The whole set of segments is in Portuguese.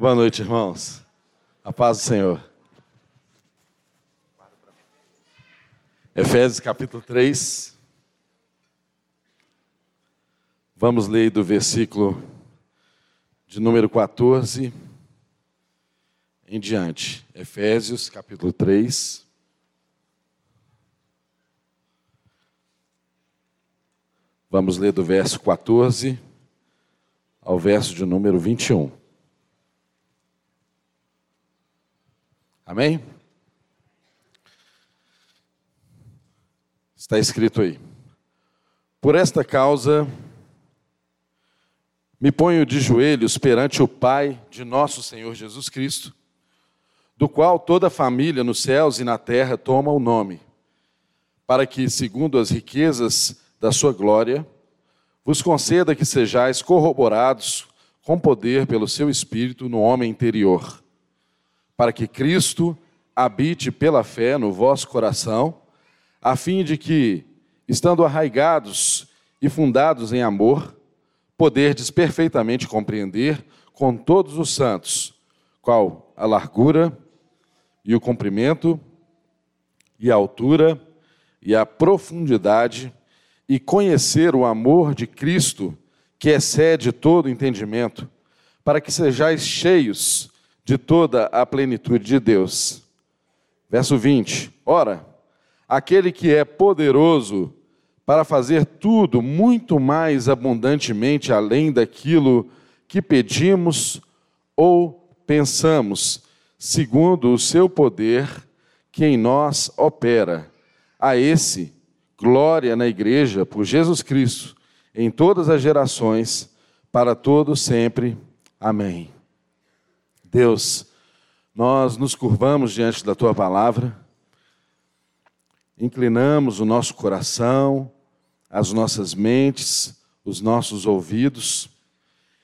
Boa noite, irmãos. A paz do Senhor. Efésios capítulo 3. Vamos ler do versículo de número 14 em diante. Efésios capítulo 3. Vamos ler do verso 14 ao verso de número 21. Amém? Está escrito aí. Por esta causa, me ponho de joelhos perante o Pai de nosso Senhor Jesus Cristo, do qual toda a família nos céus e na terra toma o nome, para que, segundo as riquezas da sua glória, vos conceda que sejais corroborados com poder pelo seu Espírito no homem interior para que Cristo habite pela fé no vosso coração, a fim de que, estando arraigados e fundados em amor, poderdes perfeitamente compreender com todos os santos qual a largura e o comprimento e a altura e a profundidade e conhecer o amor de Cristo que excede todo entendimento, para que sejais cheios de toda a plenitude de Deus. Verso 20: Ora, aquele que é poderoso para fazer tudo muito mais abundantemente além daquilo que pedimos ou pensamos, segundo o seu poder que em nós opera. A esse, glória na igreja por Jesus Cristo, em todas as gerações, para todos sempre. Amém. Deus, nós nos curvamos diante da tua palavra, inclinamos o nosso coração, as nossas mentes, os nossos ouvidos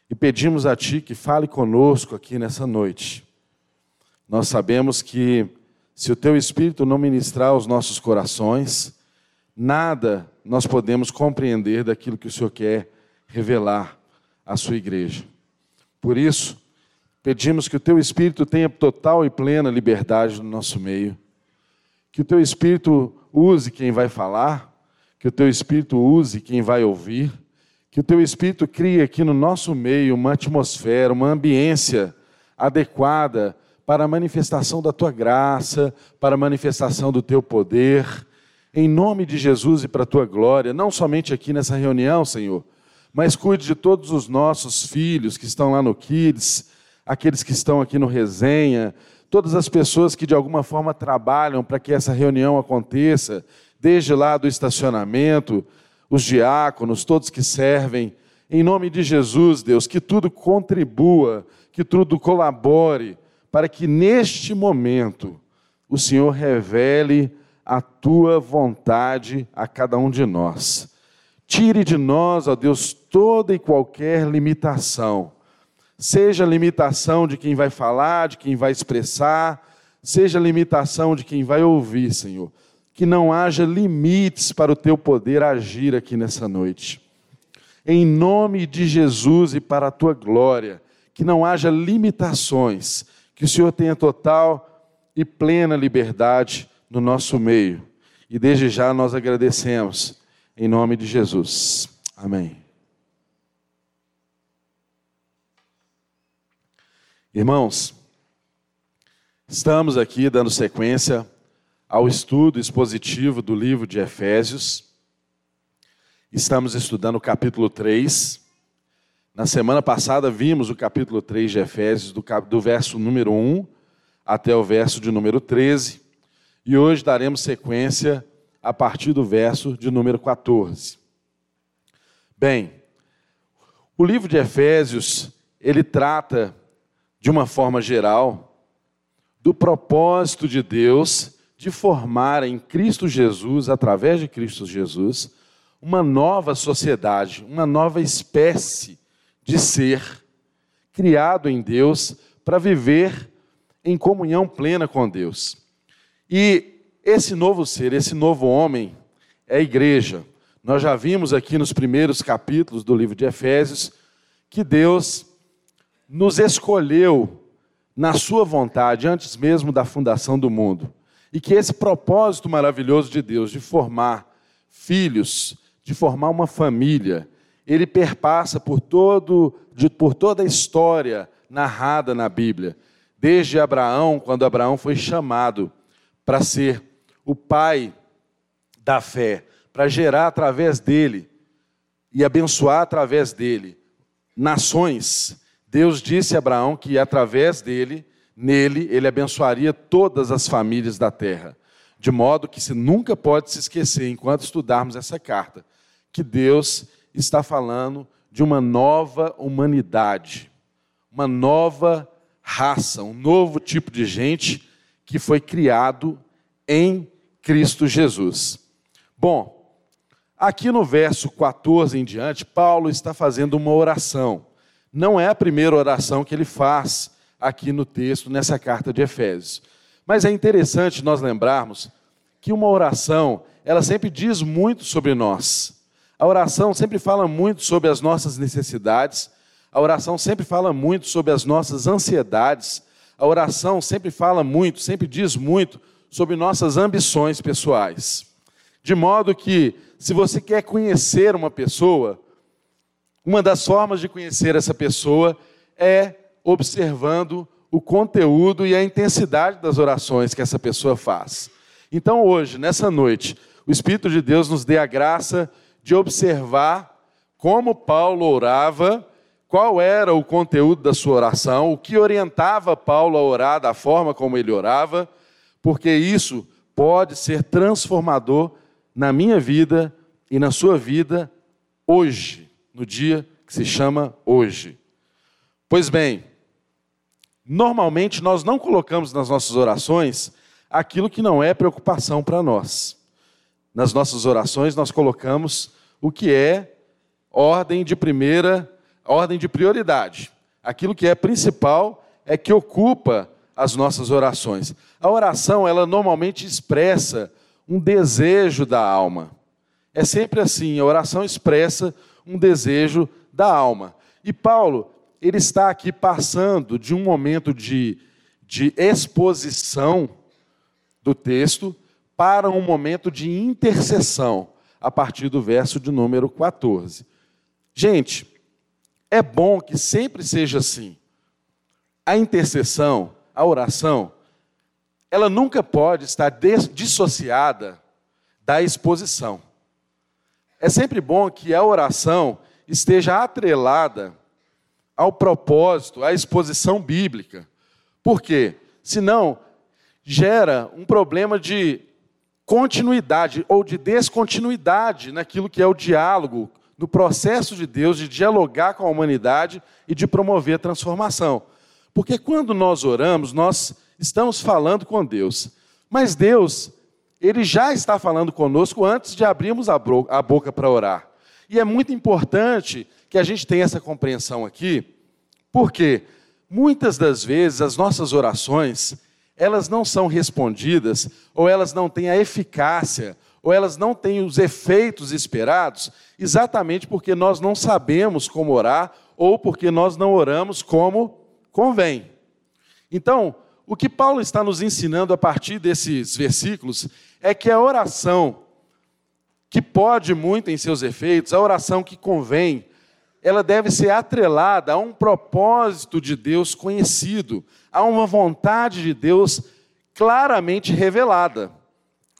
e pedimos a ti que fale conosco aqui nessa noite. Nós sabemos que se o teu espírito não ministrar aos nossos corações, nada nós podemos compreender daquilo que o Senhor quer revelar à sua igreja. Por isso, Pedimos que o teu Espírito tenha total e plena liberdade no nosso meio. Que o teu Espírito use quem vai falar, que o teu Espírito use quem vai ouvir, que o teu Espírito crie aqui no nosso meio uma atmosfera, uma ambiência adequada para a manifestação da tua graça, para a manifestação do teu poder, em nome de Jesus e para a tua glória, não somente aqui nessa reunião, Senhor, mas cuide de todos os nossos filhos que estão lá no Kids, aqueles que estão aqui no resenha, todas as pessoas que de alguma forma trabalham para que essa reunião aconteça, desde lá do estacionamento, os diáconos, todos que servem, em nome de Jesus, Deus, que tudo contribua, que tudo colabore, para que neste momento o Senhor revele a tua vontade a cada um de nós. Tire de nós, ó Deus, toda e qualquer limitação seja limitação de quem vai falar, de quem vai expressar, seja limitação de quem vai ouvir, Senhor. Que não haja limites para o teu poder agir aqui nessa noite. Em nome de Jesus e para a tua glória, que não haja limitações, que o Senhor tenha total e plena liberdade no nosso meio. E desde já nós agradecemos, em nome de Jesus. Amém. Irmãos, estamos aqui dando sequência ao estudo expositivo do livro de Efésios. Estamos estudando o capítulo 3. Na semana passada vimos o capítulo 3 de Efésios, do, do verso número 1 até o verso de número 13. E hoje daremos sequência a partir do verso de número 14. Bem, o livro de Efésios, ele trata de uma forma geral, do propósito de Deus de formar em Cristo Jesus, através de Cristo Jesus, uma nova sociedade, uma nova espécie de ser criado em Deus para viver em comunhão plena com Deus. E esse novo ser, esse novo homem, é a igreja. Nós já vimos aqui nos primeiros capítulos do livro de Efésios que Deus nos escolheu na sua vontade antes mesmo da fundação do mundo. E que esse propósito maravilhoso de Deus de formar filhos, de formar uma família, ele perpassa por, todo, de, por toda a história narrada na Bíblia. Desde Abraão, quando Abraão foi chamado para ser o pai da fé, para gerar através dele e abençoar através dele nações. Deus disse a Abraão que através dele, nele, ele abençoaria todas as famílias da terra. De modo que se nunca pode se esquecer, enquanto estudarmos essa carta, que Deus está falando de uma nova humanidade, uma nova raça, um novo tipo de gente que foi criado em Cristo Jesus. Bom, aqui no verso 14 em diante, Paulo está fazendo uma oração. Não é a primeira oração que ele faz aqui no texto, nessa carta de Efésios. Mas é interessante nós lembrarmos que uma oração, ela sempre diz muito sobre nós. A oração sempre fala muito sobre as nossas necessidades, a oração sempre fala muito sobre as nossas ansiedades, a oração sempre fala muito, sempre diz muito sobre nossas ambições pessoais. De modo que, se você quer conhecer uma pessoa, uma das formas de conhecer essa pessoa é observando o conteúdo e a intensidade das orações que essa pessoa faz. Então, hoje, nessa noite, o Espírito de Deus nos dê a graça de observar como Paulo orava, qual era o conteúdo da sua oração, o que orientava Paulo a orar da forma como ele orava, porque isso pode ser transformador na minha vida e na sua vida hoje, no dia que se chama hoje. Pois bem, normalmente nós não colocamos nas nossas orações aquilo que não é preocupação para nós. Nas nossas orações nós colocamos o que é ordem de primeira, ordem de prioridade. Aquilo que é principal é que ocupa as nossas orações. A oração, ela normalmente expressa um desejo da alma. É sempre assim, a oração expressa um desejo da alma. E Paulo, ele está aqui passando de um momento de, de exposição do texto para um momento de intercessão, a partir do verso de número 14. Gente, é bom que sempre seja assim. A intercessão, a oração, ela nunca pode estar dissociada da exposição. É sempre bom que a oração esteja atrelada ao propósito, à exposição bíblica. Por quê? Senão, gera um problema de continuidade ou de descontinuidade naquilo que é o diálogo, no processo de Deus de dialogar com a humanidade e de promover a transformação. Porque quando nós oramos, nós estamos falando com Deus. Mas Deus, Ele já está falando conosco antes de abrirmos a boca para orar. E é muito importante que a gente tenha essa compreensão aqui, porque muitas das vezes as nossas orações, elas não são respondidas, ou elas não têm a eficácia, ou elas não têm os efeitos esperados, exatamente porque nós não sabemos como orar, ou porque nós não oramos como convém. Então, o que Paulo está nos ensinando a partir desses versículos é que a oração que pode muito em seus efeitos, a oração que convém, ela deve ser atrelada a um propósito de Deus conhecido, a uma vontade de Deus claramente revelada.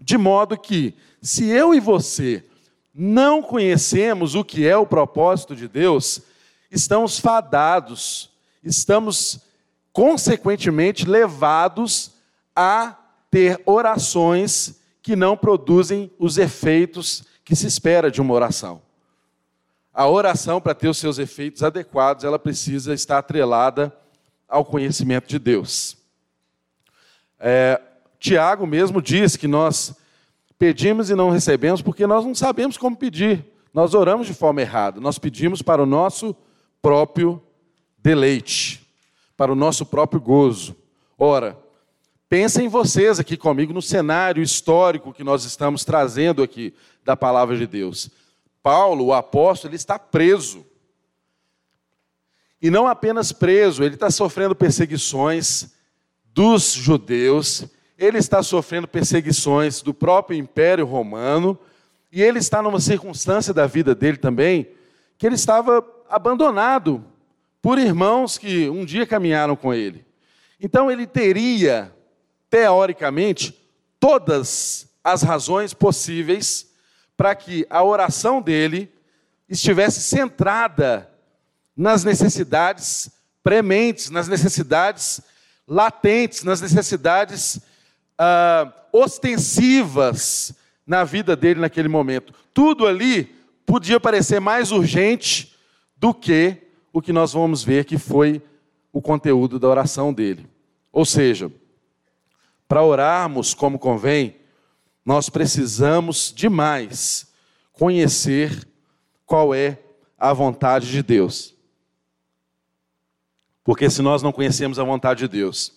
De modo que, se eu e você não conhecemos o que é o propósito de Deus, estamos fadados, estamos consequentemente levados a ter orações que não produzem os efeitos que se espera de uma oração. A oração, para ter os seus efeitos adequados, ela precisa estar atrelada ao conhecimento de Deus. É, Tiago mesmo diz que nós pedimos e não recebemos porque nós não sabemos como pedir. Nós oramos de forma errada. Nós pedimos para o nosso próprio deleite para o nosso próprio gozo. Ora, pensem vocês aqui comigo no cenário histórico que nós estamos trazendo aqui da palavra de Deus. Paulo, o apóstolo, ele está preso. E não apenas preso, ele está sofrendo perseguições dos judeus, ele está sofrendo perseguições do próprio Império Romano, e ele está numa circunstância da vida dele também, que ele estava abandonado por irmãos que um dia caminharam com ele. Então ele teria, teoricamente, todas as razões possíveis para que a oração dele estivesse centrada nas necessidades prementes, nas necessidades latentes, nas necessidades ah, ostensivas na vida dele naquele momento. Tudo ali podia parecer mais urgente do que o que nós vamos ver que foi o conteúdo da oração dele. Ou seja, para orarmos como convém, nós precisamos demais conhecer qual é a vontade de Deus. Porque se nós não conhecemos a vontade de Deus,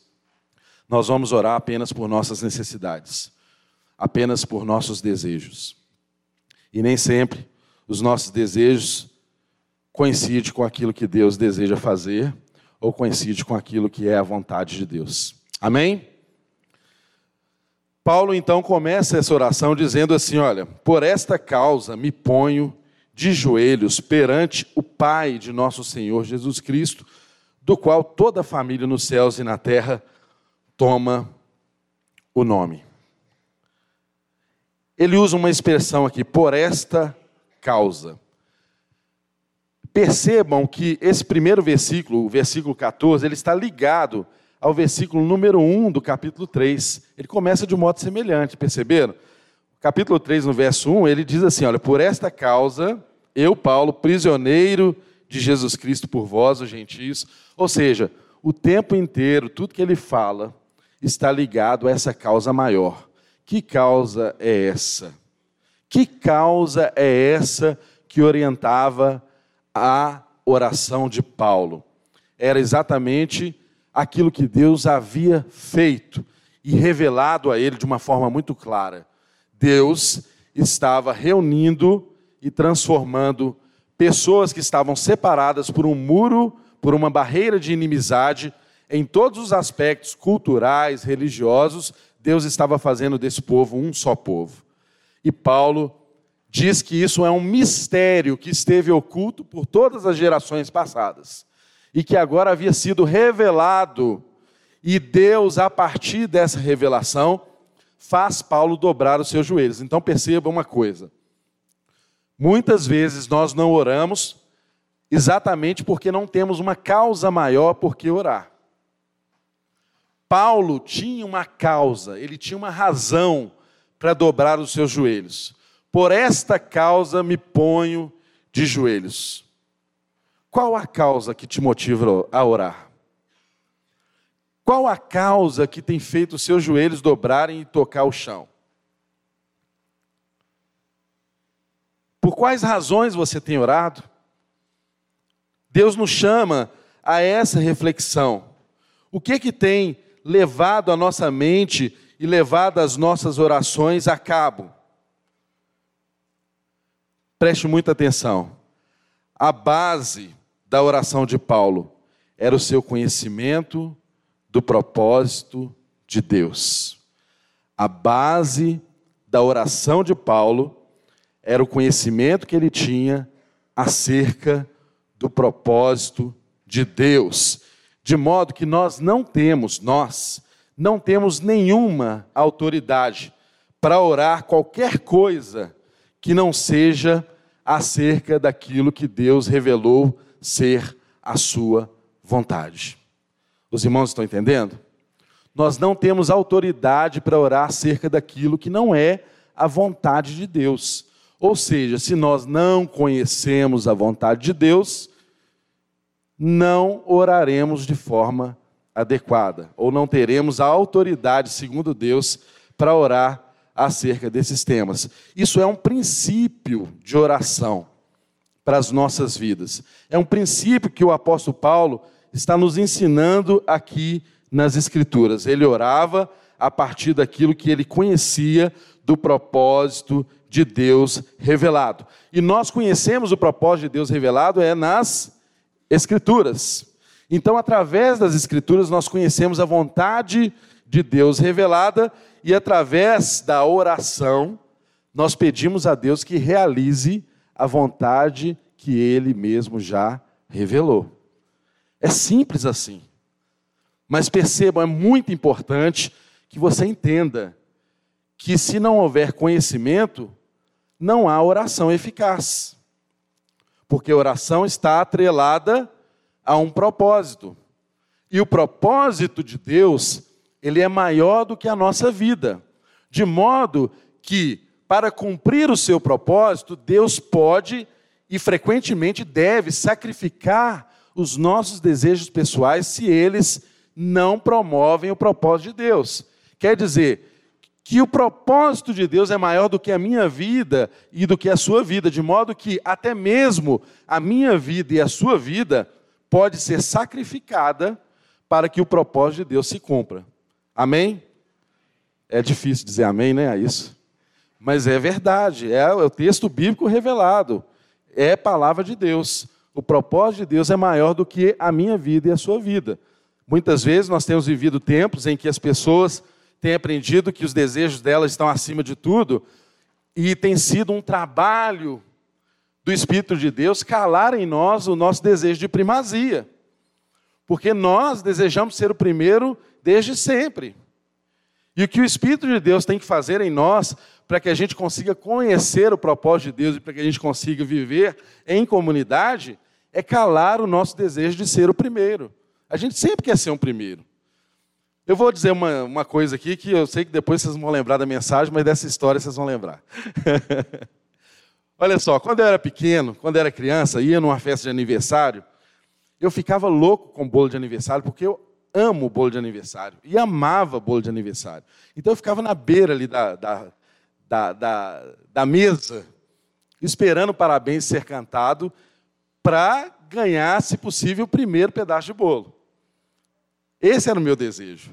nós vamos orar apenas por nossas necessidades, apenas por nossos desejos. E nem sempre os nossos desejos coincidem com aquilo que Deus deseja fazer ou coincidem com aquilo que é a vontade de Deus. Amém? Paulo então começa essa oração dizendo assim: Olha, por esta causa me ponho de joelhos perante o Pai de nosso Senhor Jesus Cristo, do qual toda a família nos céus e na terra toma o nome. Ele usa uma expressão aqui, por esta causa. Percebam que esse primeiro versículo, o versículo 14, ele está ligado ao versículo número 1 do capítulo 3. Ele começa de um modo semelhante, perceberam? Capítulo 3, no verso 1, ele diz assim: Olha, por esta causa, eu, Paulo, prisioneiro de Jesus Cristo por vós, os gentios. Ou seja, o tempo inteiro, tudo que ele fala, está ligado a essa causa maior. Que causa é essa? Que causa é essa que orientava a oração de Paulo? Era exatamente aquilo que Deus havia feito e revelado a ele de uma forma muito clara. Deus estava reunindo e transformando pessoas que estavam separadas por um muro, por uma barreira de inimizade, em todos os aspectos culturais, religiosos, Deus estava fazendo desse povo um só povo. E Paulo diz que isso é um mistério que esteve oculto por todas as gerações passadas e que agora havia sido revelado. E Deus, a partir dessa revelação, faz Paulo dobrar os seus joelhos. Então perceba uma coisa: muitas vezes nós não oramos exatamente porque não temos uma causa maior por que orar. Paulo tinha uma causa, ele tinha uma razão para dobrar os seus joelhos. Por esta causa me ponho de joelhos. Qual a causa que te motiva a orar? Qual a causa que tem feito os seus joelhos dobrarem e tocar o chão? Por quais razões você tem orado? Deus nos chama a essa reflexão. O que que tem levado a nossa mente e levado as nossas orações a cabo? Preste muita atenção. A base da oração de Paulo era o seu conhecimento do propósito de Deus. A base da oração de Paulo era o conhecimento que ele tinha acerca do propósito de Deus. De modo que nós não temos, nós, não temos nenhuma autoridade para orar qualquer coisa que não seja acerca daquilo que Deus revelou ser a sua vontade. Os irmãos estão entendendo? Nós não temos autoridade para orar acerca daquilo que não é a vontade de Deus. Ou seja, se nós não conhecemos a vontade de Deus, não oraremos de forma adequada, ou não teremos a autoridade, segundo Deus, para orar acerca desses temas. Isso é um princípio de oração para as nossas vidas. É um princípio que o apóstolo Paulo está nos ensinando aqui nas Escrituras. Ele orava a partir daquilo que ele conhecia do propósito de Deus revelado. E nós conhecemos o propósito de Deus revelado é nas Escrituras. Então, através das Escrituras, nós conhecemos a vontade de Deus revelada e através da oração, nós pedimos a Deus que realize a vontade que Ele mesmo já revelou. É simples assim. Mas percebam, é muito importante que você entenda que se não houver conhecimento, não há oração eficaz. Porque a oração está atrelada a um propósito. E o propósito de Deus, ele é maior do que a nossa vida. De modo que, para cumprir o seu propósito, Deus pode e frequentemente deve sacrificar os nossos desejos pessoais se eles não promovem o propósito de Deus. Quer dizer, que o propósito de Deus é maior do que a minha vida e do que a sua vida, de modo que até mesmo a minha vida e a sua vida pode ser sacrificada para que o propósito de Deus se cumpra. Amém? É difícil dizer amém, né? A isso. Mas é verdade, é o texto bíblico revelado, é palavra de Deus. O propósito de Deus é maior do que a minha vida e a sua vida. Muitas vezes nós temos vivido tempos em que as pessoas tem aprendido que os desejos dela estão acima de tudo, e tem sido um trabalho do Espírito de Deus calar em nós o nosso desejo de primazia. Porque nós desejamos ser o primeiro desde sempre. E o que o Espírito de Deus tem que fazer em nós, para que a gente consiga conhecer o propósito de Deus e para que a gente consiga viver em comunidade, é calar o nosso desejo de ser o primeiro. A gente sempre quer ser um primeiro. Eu vou dizer uma, uma coisa aqui que eu sei que depois vocês vão lembrar da mensagem, mas dessa história vocês vão lembrar. Olha só, quando eu era pequeno, quando eu era criança, ia numa festa de aniversário, eu ficava louco com bolo de aniversário, porque eu amo bolo de aniversário e amava bolo de aniversário. Então eu ficava na beira ali da, da, da, da, da mesa, esperando o parabéns ser cantado, para ganhar, se possível, o primeiro pedaço de bolo. Esse era o meu desejo.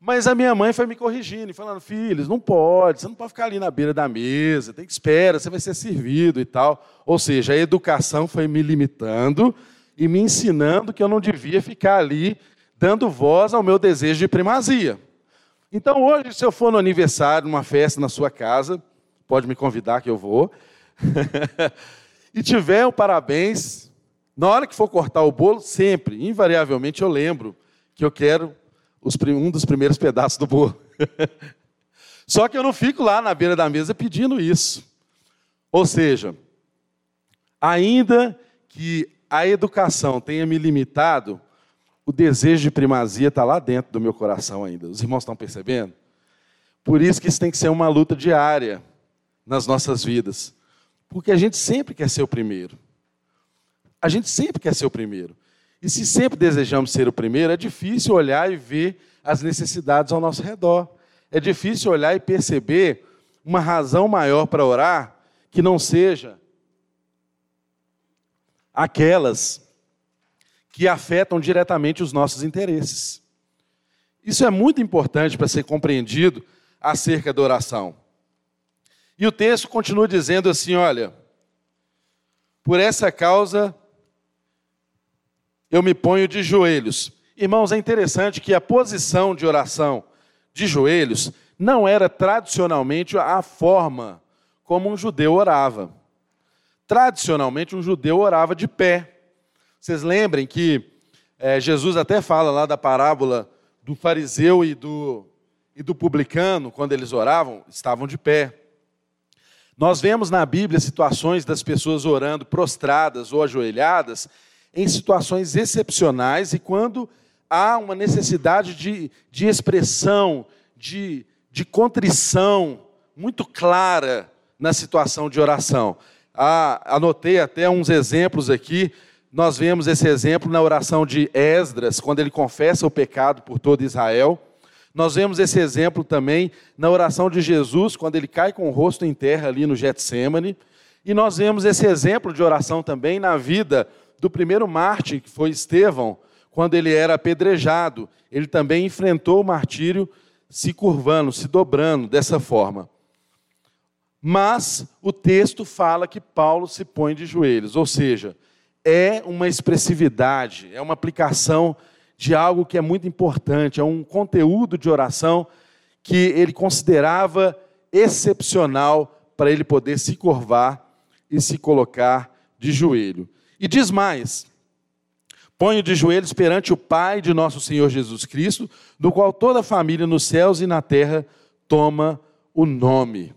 Mas a minha mãe foi me corrigindo, falando: filhos, não pode, você não pode ficar ali na beira da mesa, tem que esperar, você vai ser servido e tal. Ou seja, a educação foi me limitando e me ensinando que eu não devia ficar ali dando voz ao meu desejo de primazia. Então, hoje, se eu for no aniversário, numa festa na sua casa, pode me convidar que eu vou, e tiver um parabéns, na hora que for cortar o bolo, sempre, invariavelmente, eu lembro que eu quero os, um dos primeiros pedaços do bolo. Só que eu não fico lá na beira da mesa pedindo isso. Ou seja, ainda que a educação tenha me limitado, o desejo de primazia está lá dentro do meu coração ainda. Os irmãos estão percebendo? Por isso que isso tem que ser uma luta diária nas nossas vidas. Porque a gente sempre quer ser o primeiro. A gente sempre quer ser o primeiro. E se sempre desejamos ser o primeiro, é difícil olhar e ver as necessidades ao nosso redor. É difícil olhar e perceber uma razão maior para orar que não seja aquelas que afetam diretamente os nossos interesses. Isso é muito importante para ser compreendido acerca da oração. E o texto continua dizendo assim: olha, por essa causa eu me ponho de joelhos. Irmãos, é interessante que a posição de oração de joelhos não era tradicionalmente a forma como um judeu orava. Tradicionalmente, um judeu orava de pé. Vocês lembrem que é, Jesus até fala lá da parábola do fariseu e do, e do publicano, quando eles oravam, estavam de pé. Nós vemos na Bíblia situações das pessoas orando prostradas ou ajoelhadas, em situações excepcionais e quando há uma necessidade de, de expressão, de, de contrição muito clara na situação de oração. Ah, anotei até uns exemplos aqui. Nós vemos esse exemplo na oração de Esdras, quando ele confessa o pecado por todo Israel. Nós vemos esse exemplo também na oração de Jesus, quando ele cai com o rosto em terra ali no Getsemane. E nós vemos esse exemplo de oração também na vida do primeiro mártir, que foi Estevão, quando ele era apedrejado. Ele também enfrentou o martírio se curvando, se dobrando dessa forma. Mas o texto fala que Paulo se põe de joelhos, ou seja, é uma expressividade, é uma aplicação de algo que é muito importante, é um conteúdo de oração que ele considerava excepcional para ele poder se curvar e se colocar de joelho. E diz mais: Ponho de joelhos perante o Pai de nosso Senhor Jesus Cristo, do qual toda a família nos céus e na terra toma o nome.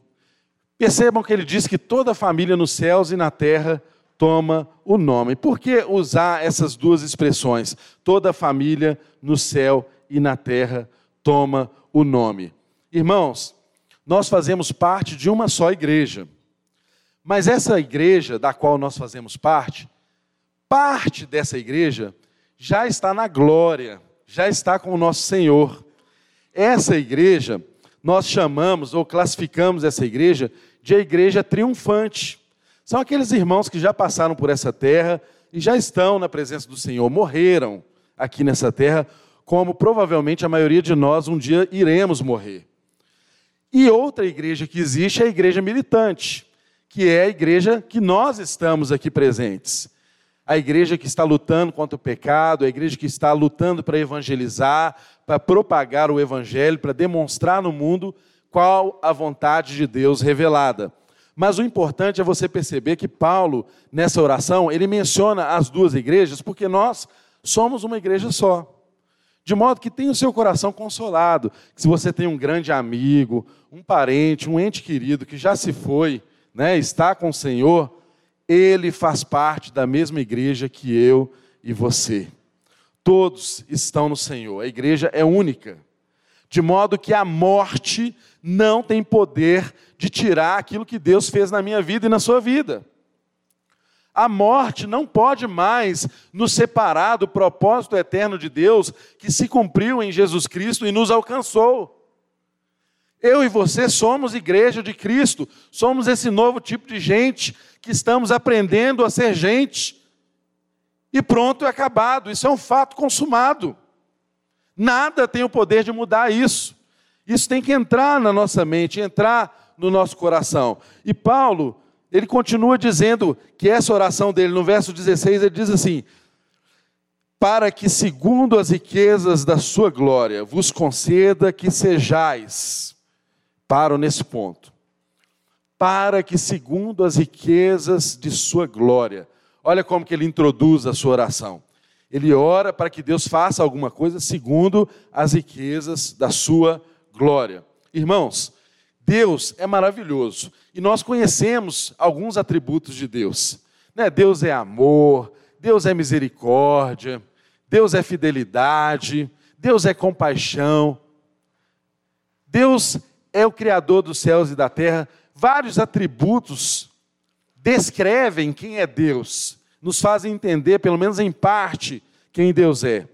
Percebam que ele diz que toda a família nos céus e na terra toma o nome. Por que usar essas duas expressões? Toda a família no céu e na terra toma o nome. Irmãos, nós fazemos parte de uma só igreja. Mas essa igreja da qual nós fazemos parte, parte dessa igreja já está na glória, já está com o nosso Senhor. Essa igreja, nós chamamos ou classificamos essa igreja de a igreja triunfante. São aqueles irmãos que já passaram por essa terra e já estão na presença do Senhor, morreram aqui nessa terra, como provavelmente a maioria de nós um dia iremos morrer. E outra igreja que existe é a igreja militante, que é a igreja que nós estamos aqui presentes a igreja que está lutando contra o pecado, a igreja que está lutando para evangelizar, para propagar o evangelho, para demonstrar no mundo qual a vontade de Deus revelada. Mas o importante é você perceber que Paulo, nessa oração, ele menciona as duas igrejas porque nós somos uma igreja só. De modo que tenha o seu coração consolado. Que se você tem um grande amigo, um parente, um ente querido que já se foi, né, está com o Senhor, ele faz parte da mesma igreja que eu e você. Todos estão no Senhor. A igreja é única. De modo que a morte não tem poder de tirar aquilo que Deus fez na minha vida e na sua vida. A morte não pode mais nos separar do propósito eterno de Deus que se cumpriu em Jesus Cristo e nos alcançou. Eu e você somos igreja de Cristo, somos esse novo tipo de gente que estamos aprendendo a ser gente. E pronto, é acabado. Isso é um fato consumado. Nada tem o poder de mudar isso. Isso tem que entrar na nossa mente, entrar no nosso coração. E Paulo, ele continua dizendo que essa oração dele, no verso 16, ele diz assim: Para que, segundo as riquezas da sua glória, vos conceda que sejais Paro nesse ponto. Para que, segundo as riquezas de sua glória, olha como que ele introduz a sua oração. Ele ora para que Deus faça alguma coisa segundo as riquezas da sua glória. Irmãos, Deus é maravilhoso e nós conhecemos alguns atributos de Deus. Né? Deus é amor, Deus é misericórdia, Deus é fidelidade, Deus é compaixão. Deus é o Criador dos céus e da terra. Vários atributos descrevem quem é Deus, nos fazem entender, pelo menos em parte, quem Deus é.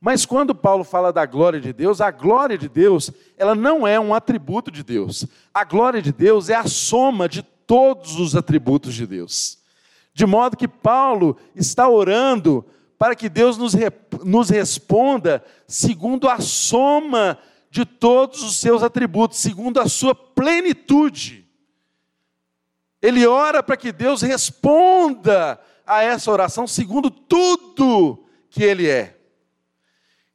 Mas quando Paulo fala da glória de Deus, a glória de Deus, ela não é um atributo de Deus. A glória de Deus é a soma de todos os atributos de Deus. De modo que Paulo está orando para que Deus nos, nos responda segundo a soma de todos os seus atributos, segundo a sua plenitude. Ele ora para que Deus responda a essa oração segundo tudo que ele é.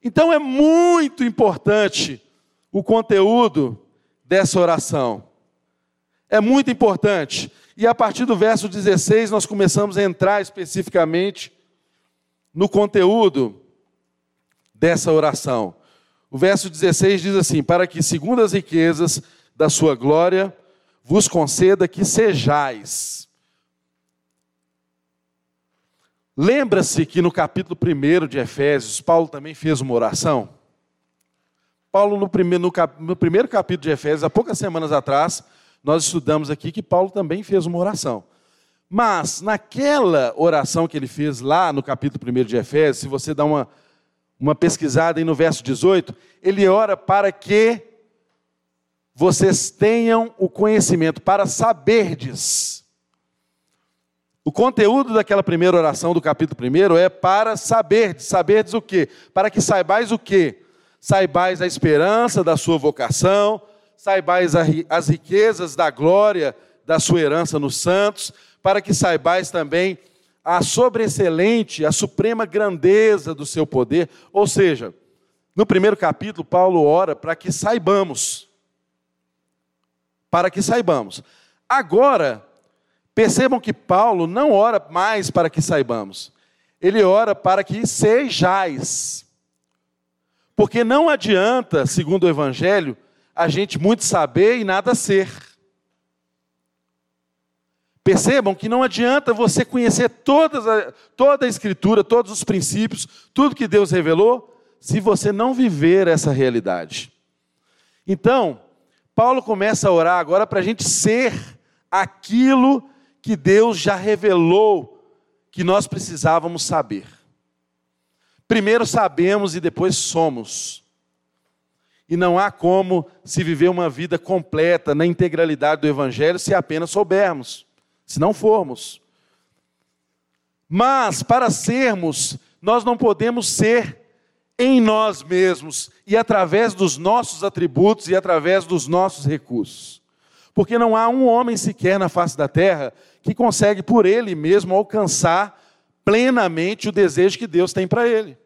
Então é muito importante o conteúdo dessa oração. É muito importante. E a partir do verso 16 nós começamos a entrar especificamente no conteúdo dessa oração. O verso 16 diz assim: Para que, segundo as riquezas da sua glória, vos conceda que sejais. Lembra-se que no capítulo 1 de Efésios, Paulo também fez uma oração? Paulo, no primeiro, no, cap, no primeiro capítulo de Efésios, há poucas semanas atrás, nós estudamos aqui que Paulo também fez uma oração. Mas, naquela oração que ele fez lá no capítulo 1 de Efésios, se você dá uma uma pesquisada aí no verso 18, ele ora para que vocês tenham o conhecimento, para saberdes. O conteúdo daquela primeira oração do capítulo 1 é para saberdes. Saberdes o quê? Para que saibais o quê? Saibais a esperança da sua vocação, saibais as riquezas da glória da sua herança nos santos, para que saibais também a sobreexcelente, a suprema grandeza do seu poder. Ou seja, no primeiro capítulo, Paulo ora para que saibamos. Para que saibamos. Agora, percebam que Paulo não ora mais para que saibamos. Ele ora para que sejais. Porque não adianta, segundo o Evangelho, a gente muito saber e nada ser. Percebam que não adianta você conhecer todas a, toda a Escritura, todos os princípios, tudo que Deus revelou, se você não viver essa realidade. Então, Paulo começa a orar agora para a gente ser aquilo que Deus já revelou que nós precisávamos saber. Primeiro sabemos e depois somos. E não há como se viver uma vida completa na integralidade do Evangelho se apenas soubermos se não formos. Mas, para sermos, nós não podemos ser em nós mesmos e através dos nossos atributos e através dos nossos recursos. Porque não há um homem sequer na face da terra que consegue por ele mesmo alcançar plenamente o desejo que Deus tem para ele.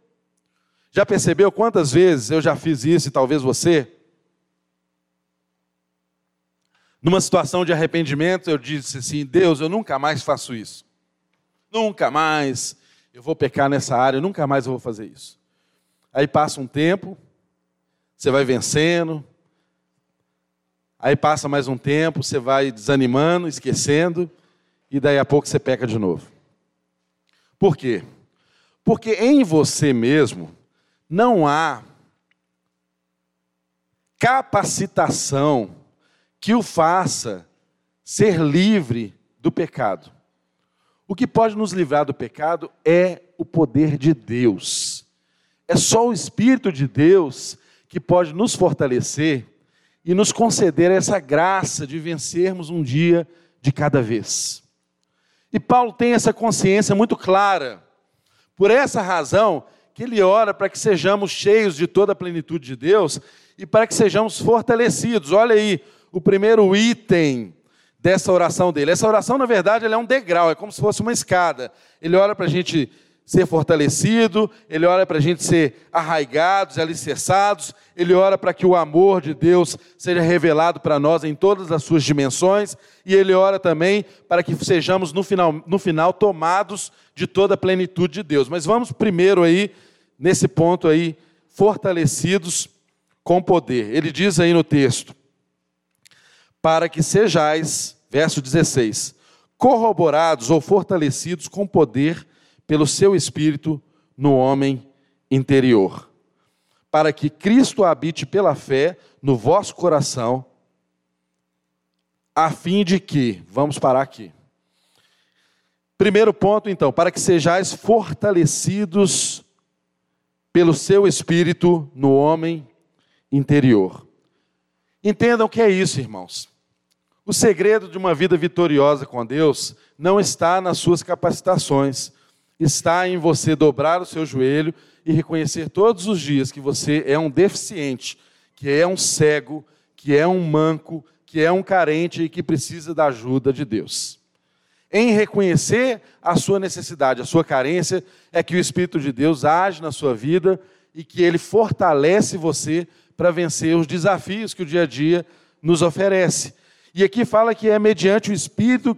Já percebeu quantas vezes eu já fiz isso e talvez você? Numa situação de arrependimento, eu disse assim: Deus, eu nunca mais faço isso. Nunca mais eu vou pecar nessa área, nunca mais eu vou fazer isso. Aí passa um tempo, você vai vencendo. Aí passa mais um tempo, você vai desanimando, esquecendo, e daí a pouco você peca de novo. Por quê? Porque em você mesmo não há capacitação que o faça ser livre do pecado. O que pode nos livrar do pecado é o poder de Deus. É só o Espírito de Deus que pode nos fortalecer e nos conceder essa graça de vencermos um dia de cada vez. E Paulo tem essa consciência muito clara. Por essa razão, que ele ora para que sejamos cheios de toda a plenitude de Deus e para que sejamos fortalecidos. Olha aí o primeiro item dessa oração dele. Essa oração, na verdade, é um degrau, é como se fosse uma escada. Ele ora para a gente ser fortalecido, ele ora para a gente ser arraigados, alicerçados, ele ora para que o amor de Deus seja revelado para nós em todas as suas dimensões, e ele ora também para que sejamos no final, no final tomados de toda a plenitude de Deus. Mas vamos primeiro aí, nesse ponto aí, fortalecidos com poder. Ele diz aí no texto: para que sejais, verso 16, corroborados ou fortalecidos com poder pelo seu espírito no homem interior, para que Cristo habite pela fé no vosso coração, a fim de que, vamos parar aqui. Primeiro ponto, então, para que sejais fortalecidos pelo seu espírito no homem interior. Entendam que é isso, irmãos. O segredo de uma vida vitoriosa com Deus não está nas suas capacitações, está em você dobrar o seu joelho e reconhecer todos os dias que você é um deficiente, que é um cego, que é um manco, que é um carente e que precisa da ajuda de Deus. Em reconhecer a sua necessidade, a sua carência, é que o Espírito de Deus age na sua vida e que ele fortalece você para vencer os desafios que o dia a dia nos oferece. E aqui fala que é mediante o Espírito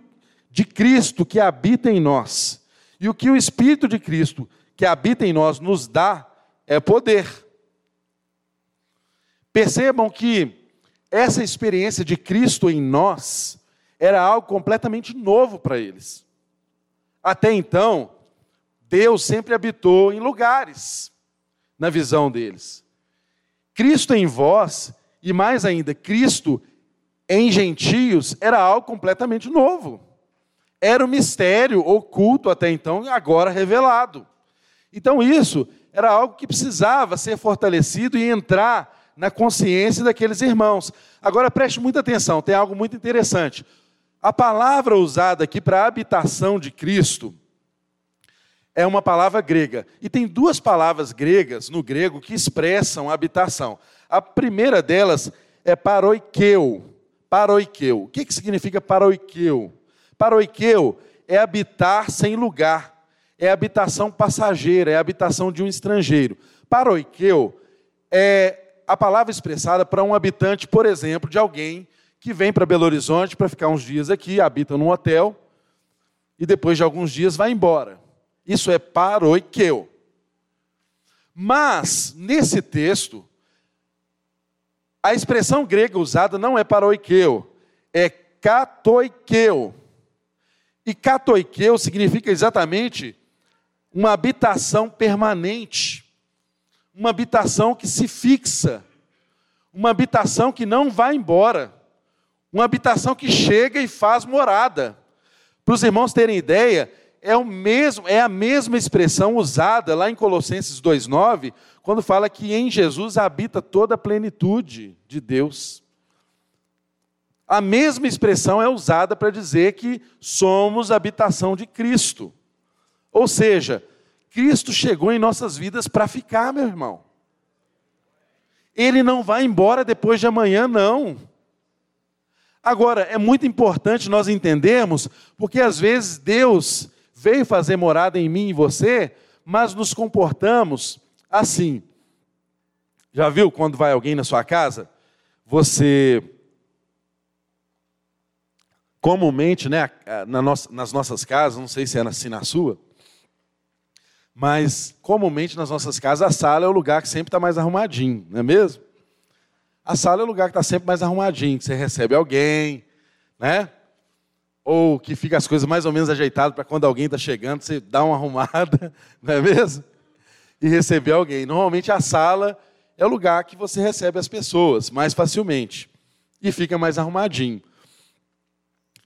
de Cristo que habita em nós. E o que o Espírito de Cristo que habita em nós nos dá é poder. Percebam que essa experiência de Cristo em nós era algo completamente novo para eles. Até então, Deus sempre habitou em lugares, na visão deles. Cristo em vós, e mais ainda, Cristo em gentios era algo completamente novo. Era um mistério oculto até então, agora revelado. Então isso era algo que precisava ser fortalecido e entrar na consciência daqueles irmãos. Agora preste muita atenção, tem algo muito interessante. A palavra usada aqui para habitação de Cristo é uma palavra grega. E tem duas palavras gregas no grego que expressam habitação. A primeira delas é paroikeu, Paroikeu. O que, que significa paroikeu? Paroikeu é habitar sem lugar, é habitação passageira, é habitação de um estrangeiro. Paroikeu é a palavra expressada para um habitante, por exemplo, de alguém que vem para Belo Horizonte para ficar uns dias aqui, habita num hotel e depois de alguns dias vai embora. Isso é paroikeu. Mas, nesse texto, a expressão grega usada não é paroikeu, é katoikeu. E katoikeu significa exatamente uma habitação permanente, uma habitação que se fixa, uma habitação que não vai embora, uma habitação que chega e faz morada. Para os irmãos terem ideia, é, o mesmo, é a mesma expressão usada lá em Colossenses 2,9, quando fala que em Jesus habita toda a plenitude de Deus. A mesma expressão é usada para dizer que somos habitação de Cristo. Ou seja, Cristo chegou em nossas vidas para ficar, meu irmão. Ele não vai embora depois de amanhã, não. Agora, é muito importante nós entendermos, porque às vezes Deus veio fazer morada em mim e você, mas nos comportamos assim. Já viu quando vai alguém na sua casa? Você comumente, né, nas nossas casas, não sei se é assim na sua, mas comumente nas nossas casas a sala é o lugar que sempre está mais arrumadinho, não é mesmo? A sala é o lugar que está sempre mais arrumadinho, que você recebe alguém, né? Ou que fica as coisas mais ou menos ajeitadas para quando alguém está chegando, você dá uma arrumada, não é mesmo? E receber alguém. Normalmente a sala é o lugar que você recebe as pessoas mais facilmente e fica mais arrumadinho.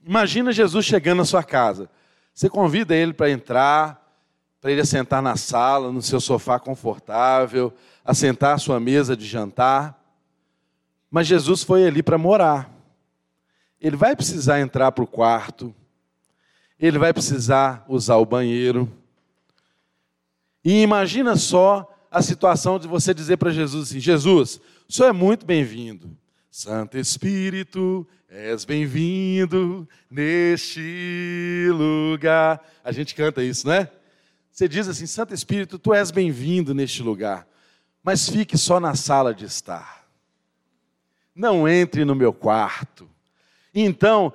Imagina Jesus chegando na sua casa. Você convida ele para entrar, para ele assentar na sala, no seu sofá confortável, assentar à sua mesa de jantar. Mas Jesus foi ali para morar. Ele vai precisar entrar para o quarto, ele vai precisar usar o banheiro. E imagina só a situação de você dizer para Jesus assim: Jesus, o senhor é muito bem-vindo. Santo Espírito, és bem-vindo neste lugar. A gente canta isso, né? Você diz assim: Santo Espírito, tu és bem-vindo neste lugar, mas fique só na sala de estar não entre no meu quarto. Então,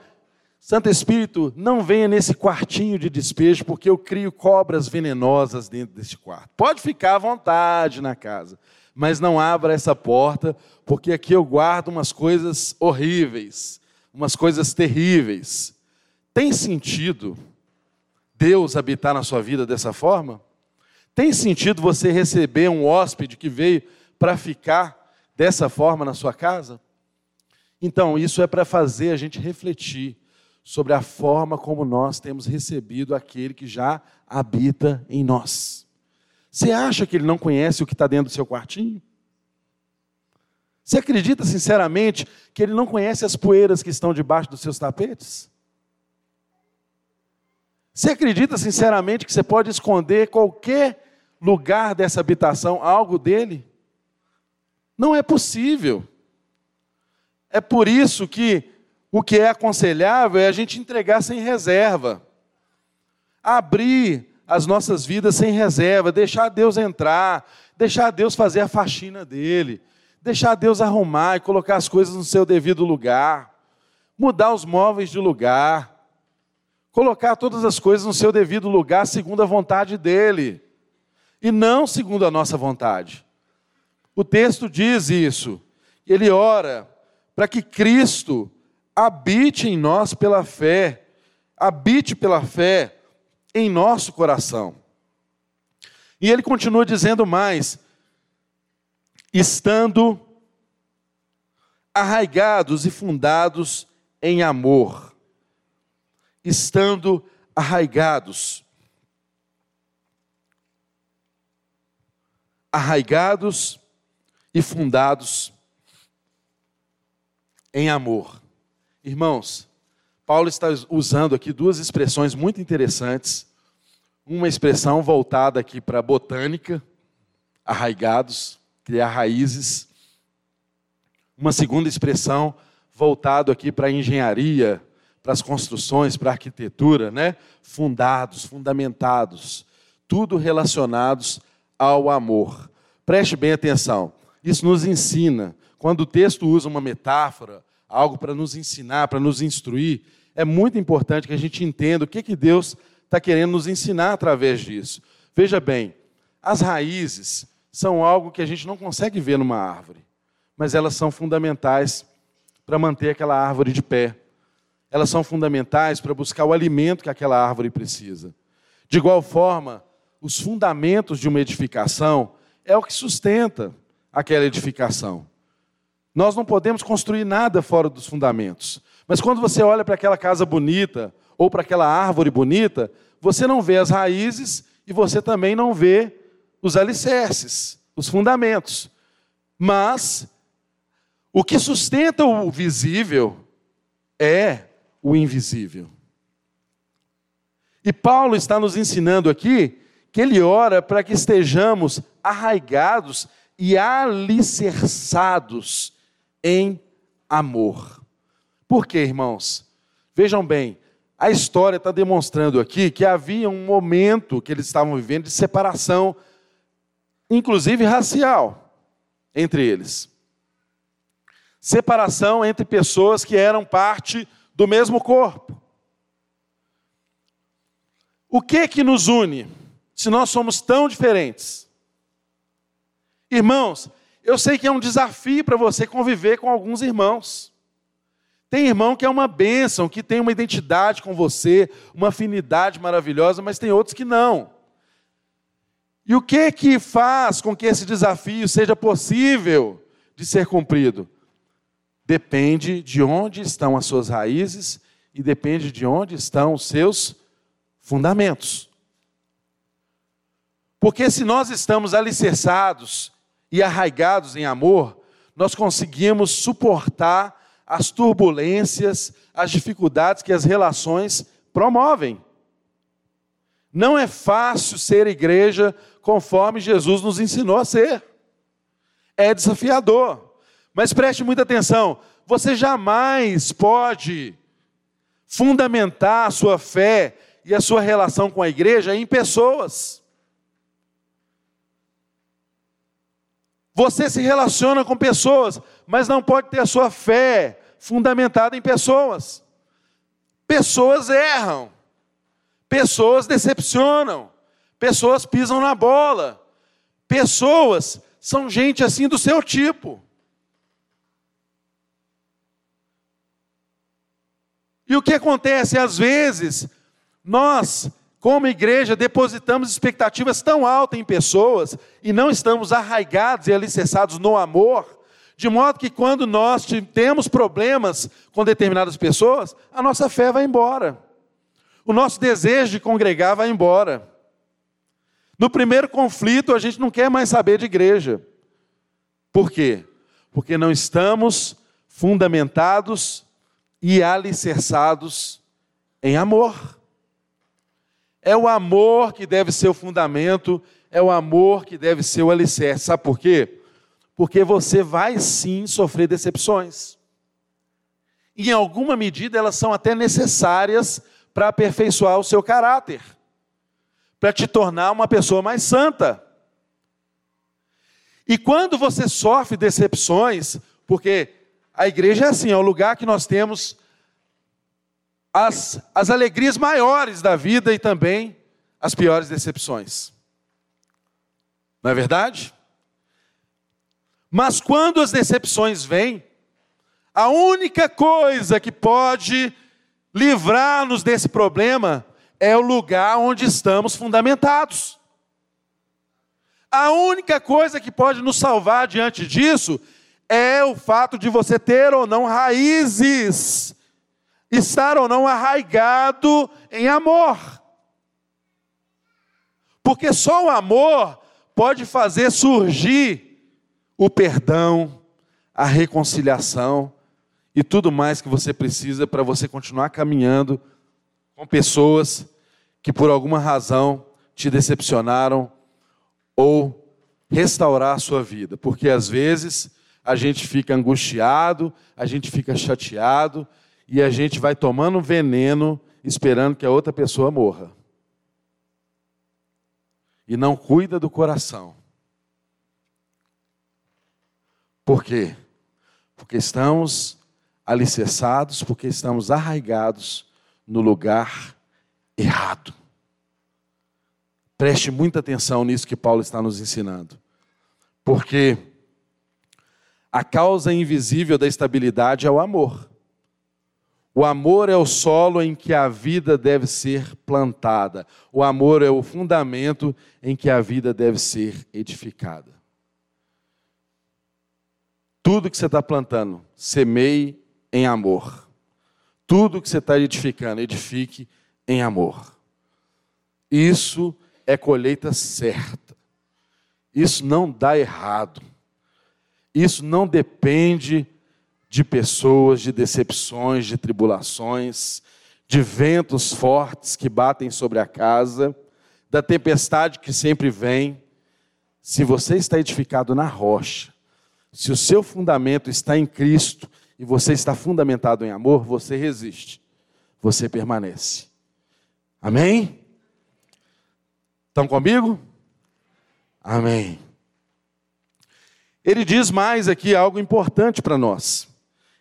Santo Espírito, não venha nesse quartinho de despejo, porque eu crio cobras venenosas dentro desse quarto. Pode ficar à vontade na casa, mas não abra essa porta, porque aqui eu guardo umas coisas horríveis, umas coisas terríveis. Tem sentido Deus habitar na sua vida dessa forma? Tem sentido você receber um hóspede que veio para ficar dessa forma na sua casa? Então, isso é para fazer a gente refletir sobre a forma como nós temos recebido aquele que já habita em nós. Você acha que ele não conhece o que está dentro do seu quartinho? Você acredita sinceramente que ele não conhece as poeiras que estão debaixo dos seus tapetes? Você acredita sinceramente que você pode esconder qualquer lugar dessa habitação, algo dele? Não é possível. É por isso que o que é aconselhável é a gente entregar sem reserva. Abrir as nossas vidas sem reserva, deixar Deus entrar, deixar Deus fazer a faxina dele, deixar Deus arrumar e colocar as coisas no seu devido lugar, mudar os móveis de lugar, colocar todas as coisas no seu devido lugar segundo a vontade dele e não segundo a nossa vontade. O texto diz isso. Ele ora para que Cristo habite em nós pela fé, habite pela fé em nosso coração. E ele continua dizendo mais: estando arraigados e fundados em amor. Estando arraigados. Arraigados e fundados em amor. Irmãos, Paulo está usando aqui duas expressões muito interessantes. Uma expressão voltada aqui para botânica, arraigados, criar raízes. Uma segunda expressão voltado aqui para a engenharia, para as construções, para a arquitetura, né? Fundados, fundamentados, tudo relacionados ao amor. Preste bem atenção. Isso nos ensina. Quando o texto usa uma metáfora, algo para nos ensinar, para nos instruir, é muito importante que a gente entenda o que, que Deus está querendo nos ensinar através disso. Veja bem, as raízes são algo que a gente não consegue ver numa árvore, mas elas são fundamentais para manter aquela árvore de pé. Elas são fundamentais para buscar o alimento que aquela árvore precisa. De igual forma, os fundamentos de uma edificação é o que sustenta aquela edificação. Nós não podemos construir nada fora dos fundamentos. Mas quando você olha para aquela casa bonita ou para aquela árvore bonita, você não vê as raízes e você também não vê os alicerces, os fundamentos. Mas o que sustenta o visível é o invisível. E Paulo está nos ensinando aqui que ele ora para que estejamos arraigados e alicerçados em amor. Por quê, irmãos? Vejam bem, a história está demonstrando aqui que havia um momento que eles estavam vivendo de separação, inclusive racial, entre eles. Separação entre pessoas que eram parte do mesmo corpo. O que que nos une? se nós somos tão diferentes? Irmãos, eu sei que é um desafio para você conviver com alguns irmãos. Tem irmão que é uma bênção, que tem uma identidade com você, uma afinidade maravilhosa, mas tem outros que não. E o que que faz com que esse desafio seja possível de ser cumprido? Depende de onde estão as suas raízes e depende de onde estão os seus fundamentos. Porque se nós estamos alicerçados e arraigados em amor, nós conseguimos suportar as turbulências, as dificuldades que as relações promovem. Não é fácil ser igreja conforme Jesus nos ensinou a ser. É desafiador. Mas preste muita atenção: você jamais pode fundamentar a sua fé e a sua relação com a igreja em pessoas. Você se relaciona com pessoas, mas não pode ter a sua fé fundamentada em pessoas. Pessoas erram, pessoas decepcionam, pessoas pisam na bola, pessoas são gente assim do seu tipo. E o que acontece? Às vezes, nós como igreja, depositamos expectativas tão altas em pessoas e não estamos arraigados e alicerçados no amor, de modo que quando nós temos problemas com determinadas pessoas, a nossa fé vai embora. O nosso desejo de congregar vai embora. No primeiro conflito, a gente não quer mais saber de igreja. Por quê? Porque não estamos fundamentados e alicerçados em amor. É o amor que deve ser o fundamento, é o amor que deve ser o alicerce. Sabe por quê? Porque você vai sim sofrer decepções. E em alguma medida elas são até necessárias para aperfeiçoar o seu caráter, para te tornar uma pessoa mais santa. E quando você sofre decepções, porque a igreja é assim, é o lugar que nós temos as, as alegrias maiores da vida e também as piores decepções. Não é verdade? Mas quando as decepções vêm, a única coisa que pode livrar-nos desse problema é o lugar onde estamos fundamentados. A única coisa que pode nos salvar diante disso é o fato de você ter ou não raízes estar ou não arraigado em amor. Porque só o amor pode fazer surgir o perdão, a reconciliação e tudo mais que você precisa para você continuar caminhando com pessoas que por alguma razão te decepcionaram ou restaurar a sua vida, porque às vezes a gente fica angustiado, a gente fica chateado, e a gente vai tomando veneno esperando que a outra pessoa morra. E não cuida do coração. Por quê? Porque estamos alicerçados, porque estamos arraigados no lugar errado. Preste muita atenção nisso que Paulo está nos ensinando. Porque a causa invisível da estabilidade é o amor. O amor é o solo em que a vida deve ser plantada. O amor é o fundamento em que a vida deve ser edificada. Tudo que você está plantando, semeie em amor. Tudo que você está edificando, edifique em amor. Isso é colheita certa. Isso não dá errado. Isso não depende de pessoas, de decepções, de tribulações, de ventos fortes que batem sobre a casa, da tempestade que sempre vem. Se você está edificado na rocha, se o seu fundamento está em Cristo e você está fundamentado em amor, você resiste, você permanece. Amém? Estão comigo? Amém. Ele diz mais aqui algo importante para nós.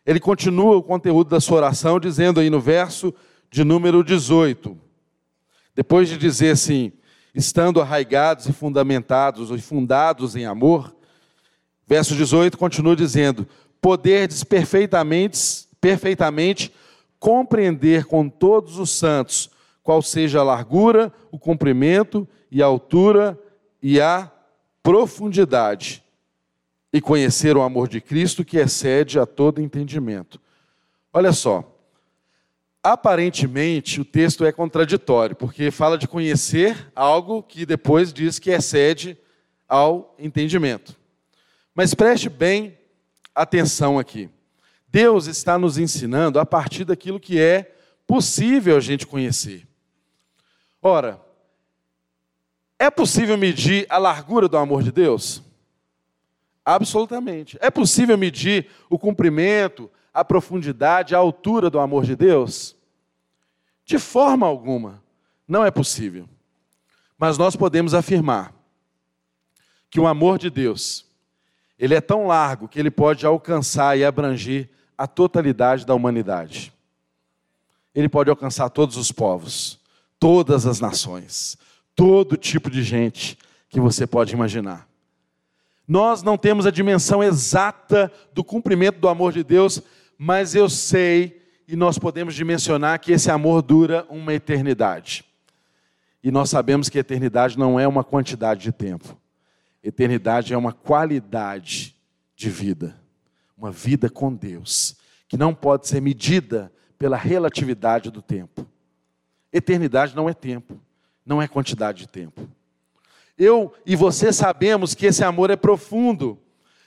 Ele continua o conteúdo da sua oração dizendo aí no verso de número 18. Depois de dizer assim, estando arraigados e fundamentados e fundados em amor, verso 18 continua dizendo: poderdes perfeitamente, perfeitamente compreender com todos os santos qual seja a largura, o comprimento e a altura e a profundidade e conhecer o amor de Cristo que excede a todo entendimento. Olha só, aparentemente o texto é contraditório, porque fala de conhecer algo que depois diz que excede ao entendimento. Mas preste bem atenção aqui. Deus está nos ensinando a partir daquilo que é possível a gente conhecer. Ora, é possível medir a largura do amor de Deus? Absolutamente. É possível medir o comprimento, a profundidade, a altura do amor de Deus? De forma alguma, não é possível. Mas nós podemos afirmar que o amor de Deus, ele é tão largo que ele pode alcançar e abranger a totalidade da humanidade. Ele pode alcançar todos os povos, todas as nações, todo tipo de gente que você pode imaginar. Nós não temos a dimensão exata do cumprimento do amor de Deus, mas eu sei e nós podemos dimensionar que esse amor dura uma eternidade. E nós sabemos que eternidade não é uma quantidade de tempo. Eternidade é uma qualidade de vida, uma vida com Deus, que não pode ser medida pela relatividade do tempo. Eternidade não é tempo, não é quantidade de tempo. Eu e você sabemos que esse amor é profundo.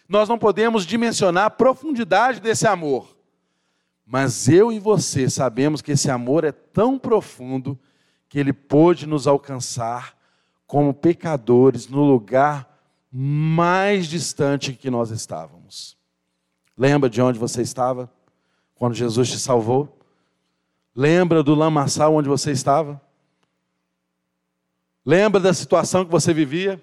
Nós não podemos dimensionar a profundidade desse amor. Mas eu e você sabemos que esse amor é tão profundo que ele pôde nos alcançar como pecadores no lugar mais distante que nós estávamos. Lembra de onde você estava quando Jesus te salvou? Lembra do lamaçal onde você estava? Lembra da situação que você vivia?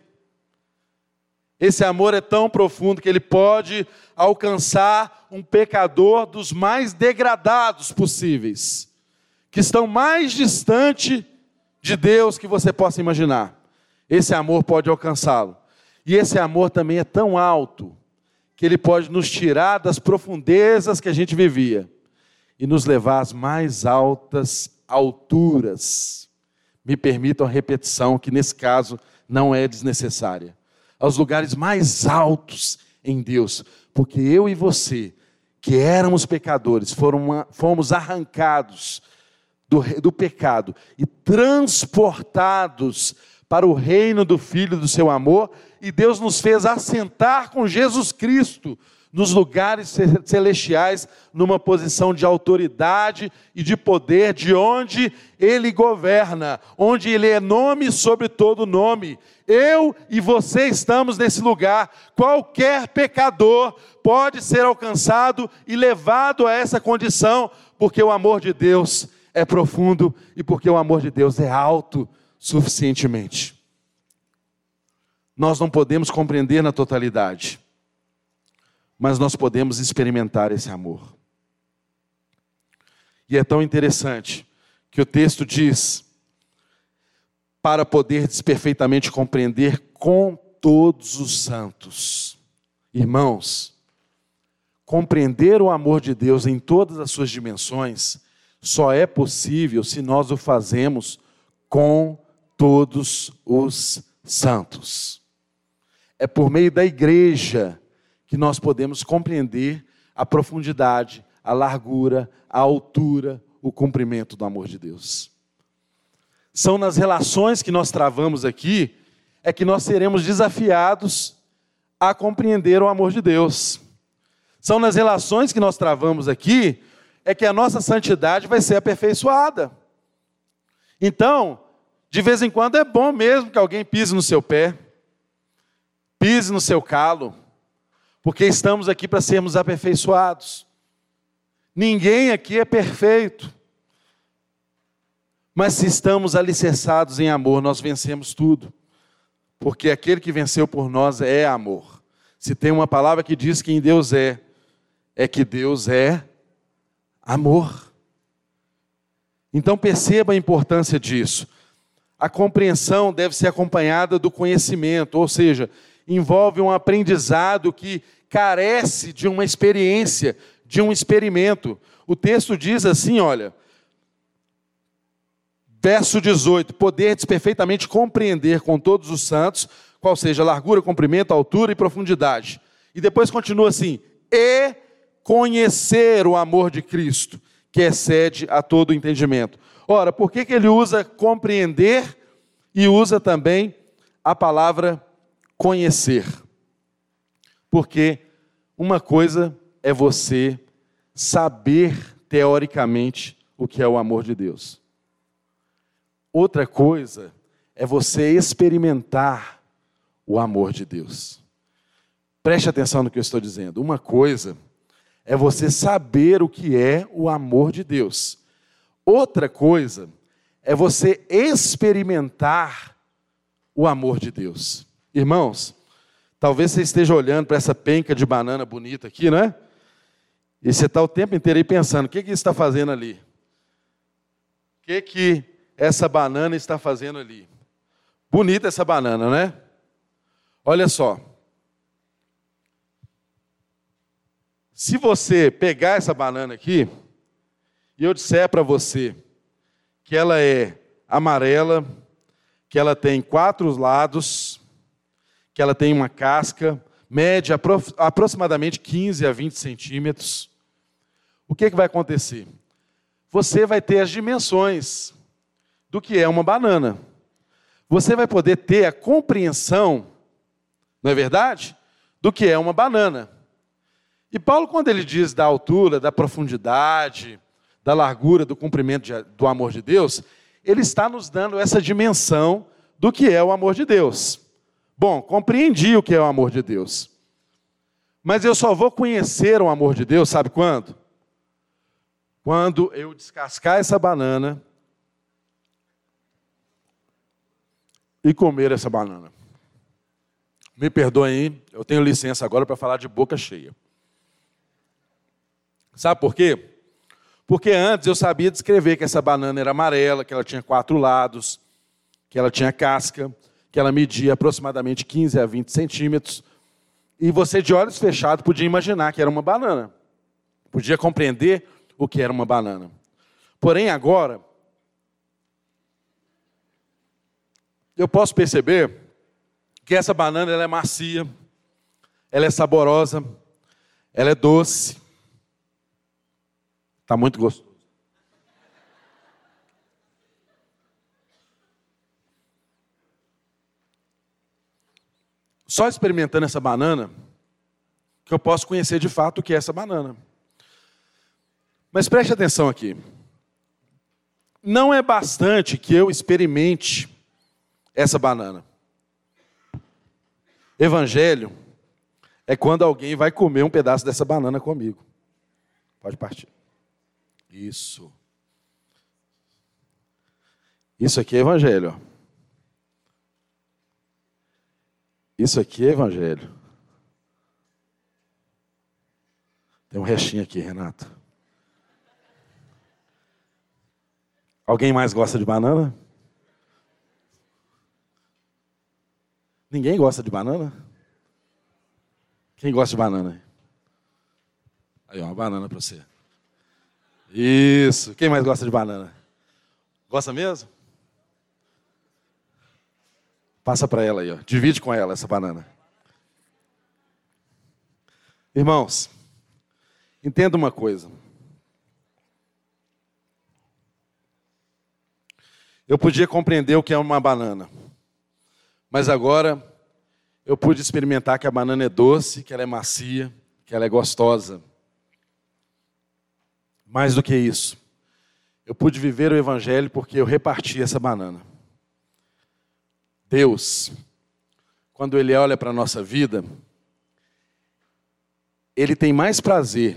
Esse amor é tão profundo que ele pode alcançar um pecador dos mais degradados possíveis, que estão mais distante de Deus que você possa imaginar. Esse amor pode alcançá-lo. E esse amor também é tão alto que ele pode nos tirar das profundezas que a gente vivia e nos levar às mais altas alturas me permitam a repetição, que nesse caso não é desnecessária. Aos lugares mais altos em Deus, porque eu e você, que éramos pecadores, fomos arrancados do, do pecado e transportados para o reino do Filho do seu amor, e Deus nos fez assentar com Jesus Cristo nos lugares celestiais, numa posição de autoridade e de poder, de onde Ele governa, onde Ele é nome sobre todo nome. Eu e você estamos nesse lugar. Qualquer pecador pode ser alcançado e levado a essa condição porque o amor de Deus é profundo e porque o amor de Deus é alto suficientemente. Nós não podemos compreender na totalidade, mas nós podemos experimentar esse amor. E é tão interessante que o texto diz: para poderdes perfeitamente compreender com todos os santos. Irmãos, compreender o amor de Deus em todas as suas dimensões só é possível se nós o fazemos com todos os santos. É por meio da igreja que nós podemos compreender a profundidade, a largura, a altura, o cumprimento do amor de Deus. São nas relações que nós travamos aqui é que nós seremos desafiados a compreender o amor de Deus. São nas relações que nós travamos aqui é que a nossa santidade vai ser aperfeiçoada. Então, de vez em quando é bom mesmo que alguém pise no seu pé, pise no seu calo, porque estamos aqui para sermos aperfeiçoados. Ninguém aqui é perfeito. Mas se estamos alicerçados em amor, nós vencemos tudo. Porque aquele que venceu por nós é amor. Se tem uma palavra que diz quem Deus é, é que Deus é amor. Então perceba a importância disso. A compreensão deve ser acompanhada do conhecimento, ou seja, envolve um aprendizado que carece de uma experiência, de um experimento. O texto diz assim, olha, verso 18: Poderdes perfeitamente compreender com todos os santos, qual seja largura, comprimento, altura e profundidade. E depois continua assim: e conhecer o amor de Cristo, que excede a todo entendimento. Ora, por que, que ele usa compreender e usa também a palavra conhecer? Porque uma coisa é você saber teoricamente o que é o amor de Deus. Outra coisa é você experimentar o amor de Deus. Preste atenção no que eu estou dizendo. Uma coisa é você saber o que é o amor de Deus. Outra coisa é você experimentar o amor de Deus. Irmãos, Talvez você esteja olhando para essa penca de banana bonita aqui, não é? E você está o tempo inteiro aí pensando: o que, que está fazendo ali? O que, que essa banana está fazendo ali? Bonita essa banana, né? Olha só. Se você pegar essa banana aqui, e eu disser para você que ela é amarela, que ela tem quatro lados, que ela tem uma casca, mede aproximadamente 15 a 20 centímetros. O que, que vai acontecer? Você vai ter as dimensões do que é uma banana. Você vai poder ter a compreensão, não é verdade? Do que é uma banana. E Paulo, quando ele diz da altura, da profundidade, da largura, do cumprimento de, do amor de Deus, ele está nos dando essa dimensão do que é o amor de Deus. Bom, compreendi o que é o amor de Deus. Mas eu só vou conhecer o amor de Deus, sabe quando? Quando eu descascar essa banana e comer essa banana. Me perdoem, eu tenho licença agora para falar de boca cheia. Sabe por quê? Porque antes eu sabia descrever que essa banana era amarela, que ela tinha quatro lados, que ela tinha casca, que ela media aproximadamente 15 a 20 centímetros, e você, de olhos fechados, podia imaginar que era uma banana, podia compreender o que era uma banana. Porém, agora, eu posso perceber que essa banana ela é macia, ela é saborosa, ela é doce, está muito gostoso. Só experimentando essa banana, que eu posso conhecer de fato o que é essa banana. Mas preste atenção aqui. Não é bastante que eu experimente essa banana. Evangelho é quando alguém vai comer um pedaço dessa banana comigo. Pode partir. Isso. Isso aqui é evangelho. ó. Isso aqui é evangelho. Tem um restinho aqui, Renato. Alguém mais gosta de banana? Ninguém gosta de banana? Quem gosta de banana? Aí, uma banana para você. Isso. Quem mais gosta de banana? Gosta mesmo? Passa para ela aí, ó. Divide com ela essa banana. Irmãos, entenda uma coisa. Eu podia compreender o que é uma banana. Mas agora eu pude experimentar que a banana é doce, que ela é macia, que ela é gostosa. Mais do que isso, eu pude viver o Evangelho porque eu reparti essa banana. Deus, quando Ele olha para a nossa vida, Ele tem mais prazer.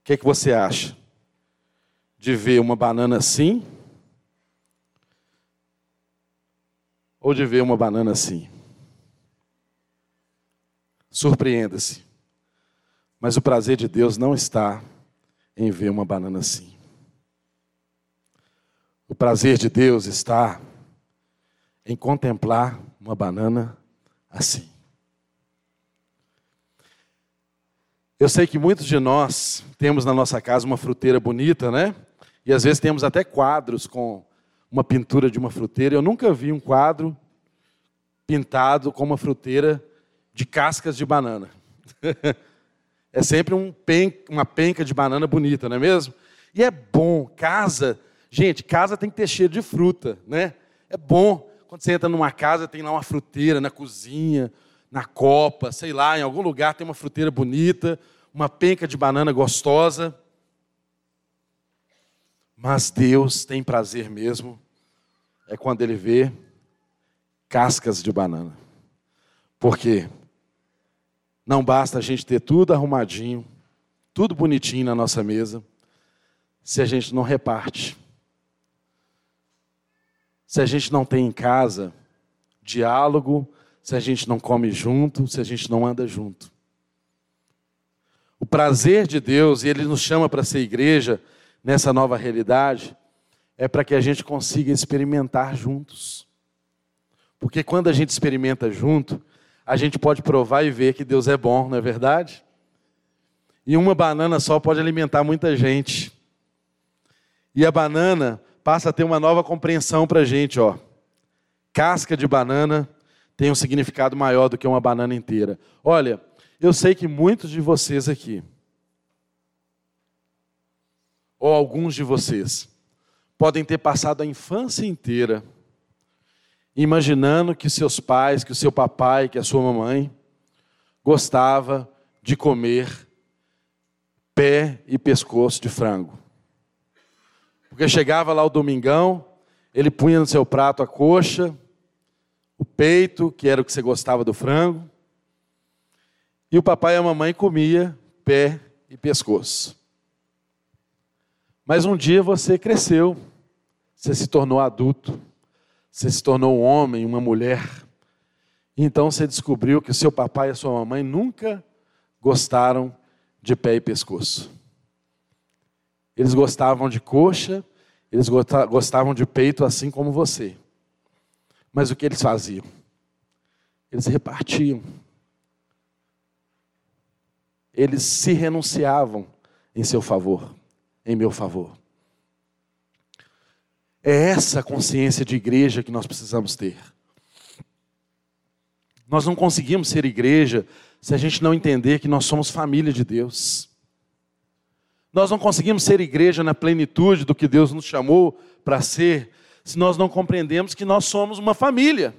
O que, é que você acha? De ver uma banana assim ou de ver uma banana assim. Surpreenda-se. Mas o prazer de Deus não está em ver uma banana assim. O prazer de Deus está em contemplar uma banana assim. Eu sei que muitos de nós temos na nossa casa uma fruteira bonita, né? E às vezes temos até quadros com uma pintura de uma fruteira. Eu nunca vi um quadro pintado com uma fruteira de cascas de banana. é sempre um pen, uma penca de banana bonita, não é mesmo? E é bom, casa, gente, casa tem que ter cheiro de fruta, né? É bom. Quando você entra numa casa, tem lá uma fruteira na cozinha, na copa, sei lá, em algum lugar tem uma fruteira bonita, uma penca de banana gostosa. Mas Deus tem prazer mesmo, é quando Ele vê cascas de banana. Porque não basta a gente ter tudo arrumadinho, tudo bonitinho na nossa mesa, se a gente não reparte. Se a gente não tem em casa diálogo, se a gente não come junto, se a gente não anda junto. O prazer de Deus, e Ele nos chama para ser igreja, nessa nova realidade é para que a gente consiga experimentar juntos. Porque quando a gente experimenta junto, a gente pode provar e ver que Deus é bom, não é verdade? E uma banana só pode alimentar muita gente. E a banana passa a ter uma nova compreensão para a gente, ó. Casca de banana tem um significado maior do que uma banana inteira. Olha, eu sei que muitos de vocês aqui ou alguns de vocês, podem ter passado a infância inteira imaginando que seus pais, que o seu papai, que a sua mamãe gostava de comer pé e pescoço de frango. Porque chegava lá o domingão, ele punha no seu prato a coxa, o peito, que era o que você gostava do frango, e o papai e a mamãe comia pé e pescoço. Mas um dia você cresceu, você se tornou adulto, você se tornou um homem, uma mulher. Então você descobriu que o seu papai e a sua mamãe nunca gostaram de pé e pescoço. Eles gostavam de coxa, eles gostavam de peito assim como você. Mas o que eles faziam? Eles repartiam. Eles se renunciavam em seu favor em meu favor. É essa consciência de igreja que nós precisamos ter. Nós não conseguimos ser igreja se a gente não entender que nós somos família de Deus. Nós não conseguimos ser igreja na plenitude do que Deus nos chamou para ser, se nós não compreendemos que nós somos uma família.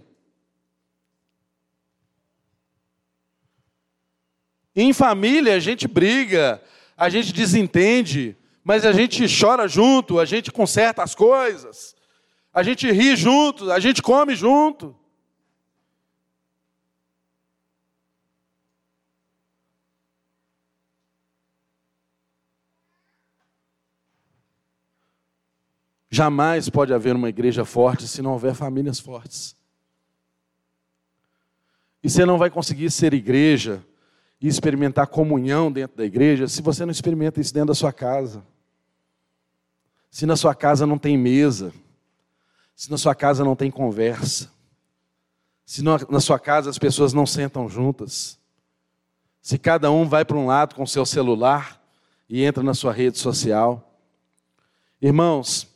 Em família a gente briga, a gente desentende, mas a gente chora junto, a gente conserta as coisas, a gente ri junto, a gente come junto. Jamais pode haver uma igreja forte se não houver famílias fortes. E você não vai conseguir ser igreja e experimentar comunhão dentro da igreja se você não experimenta isso dentro da sua casa. Se na sua casa não tem mesa, se na sua casa não tem conversa, se na sua casa as pessoas não sentam juntas, se cada um vai para um lado com seu celular e entra na sua rede social. Irmãos,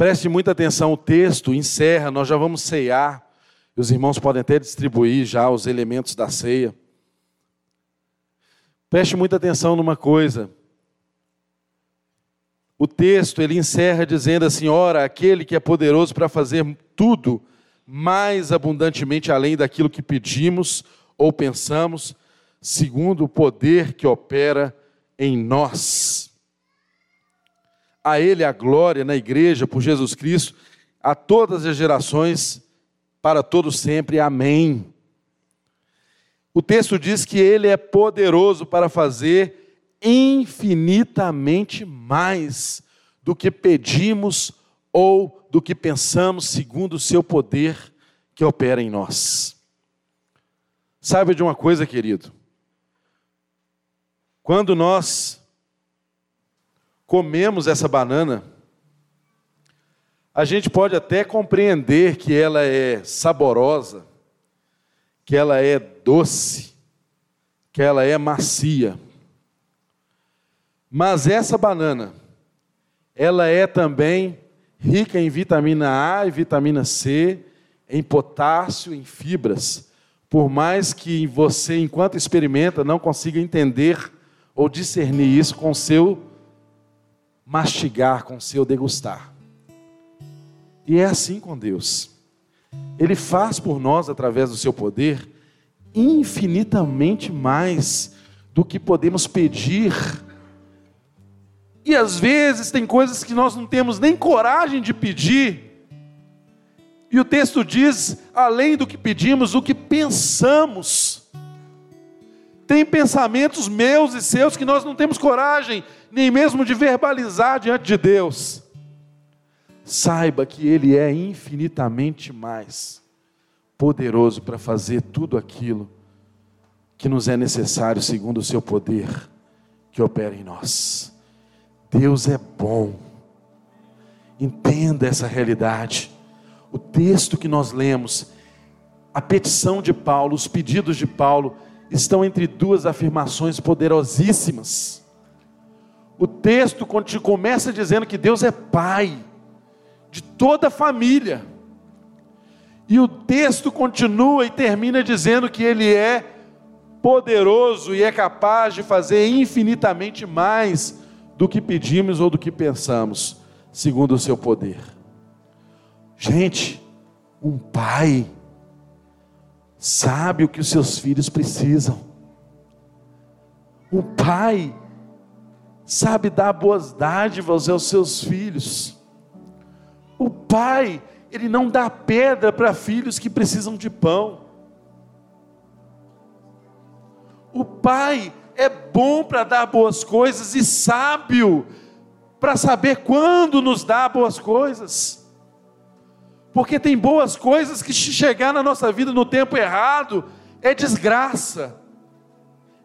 Preste muita atenção, o texto encerra, nós já vamos ceiar. Os irmãos podem até distribuir já os elementos da ceia. Preste muita atenção numa coisa. O texto ele encerra dizendo assim: Ora, aquele que é poderoso para fazer tudo mais abundantemente além daquilo que pedimos ou pensamos, segundo o poder que opera em nós a Ele a glória na igreja por Jesus Cristo, a todas as gerações, para todos sempre. Amém. O texto diz que Ele é poderoso para fazer infinitamente mais do que pedimos ou do que pensamos, segundo o seu poder que opera em nós. Sabe de uma coisa, querido? Quando nós comemos essa banana, a gente pode até compreender que ela é saborosa, que ela é doce, que ela é macia. Mas essa banana, ela é também rica em vitamina A e vitamina C, em potássio, em fibras. Por mais que você, enquanto experimenta, não consiga entender ou discernir isso com seu mastigar, com seu degustar. E é assim com Deus. Ele faz por nós, através do seu poder, infinitamente mais do que podemos pedir. E às vezes tem coisas que nós não temos nem coragem de pedir. E o texto diz, além do que pedimos, o que pensamos. Tem pensamentos meus e seus que nós não temos coragem nem mesmo de verbalizar diante de Deus, saiba que Ele é infinitamente mais poderoso para fazer tudo aquilo que nos é necessário segundo o seu poder que opera em nós. Deus é bom. Entenda essa realidade. O texto que nós lemos, a petição de Paulo, os pedidos de Paulo, estão entre duas afirmações poderosíssimas. O texto começa dizendo que Deus é pai de toda a família. E o texto continua e termina dizendo que ele é poderoso e é capaz de fazer infinitamente mais do que pedimos ou do que pensamos, segundo o seu poder. Gente, um pai sabe o que os seus filhos precisam. Um pai sabe dar boas dádivas aos seus filhos. O pai, ele não dá pedra para filhos que precisam de pão. O pai é bom para dar boas coisas e sábio para saber quando nos dá boas coisas. Porque tem boas coisas que se chegar na nossa vida no tempo errado é desgraça,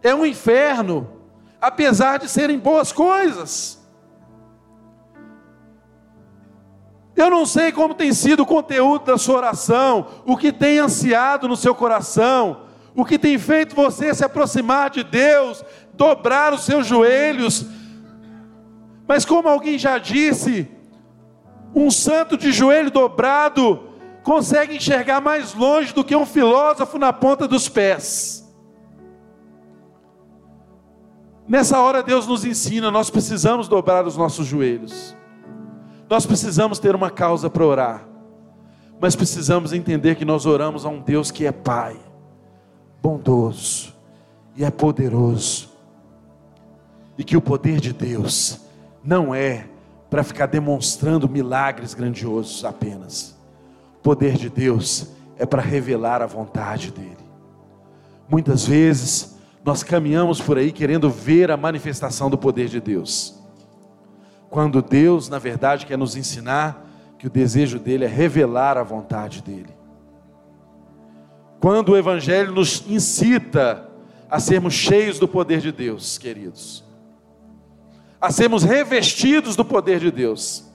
é um inferno apesar de serem boas coisas. Eu não sei como tem sido o conteúdo da sua oração, o que tem ansiado no seu coração, o que tem feito você se aproximar de Deus, dobrar os seus joelhos. Mas como alguém já disse, um santo de joelho dobrado consegue enxergar mais longe do que um filósofo na ponta dos pés. Nessa hora Deus nos ensina, nós precisamos dobrar os nossos joelhos. Nós precisamos ter uma causa para orar. Mas precisamos entender que nós oramos a um Deus que é Pai, bondoso e é poderoso. E que o poder de Deus não é para ficar demonstrando milagres grandiosos apenas. O poder de Deus é para revelar a vontade dEle. Muitas vezes, nós caminhamos por aí querendo ver a manifestação do poder de Deus. Quando Deus, na verdade, quer nos ensinar que o desejo dele é revelar a vontade dele. Quando o Evangelho nos incita a sermos cheios do poder de Deus, queridos, a sermos revestidos do poder de Deus.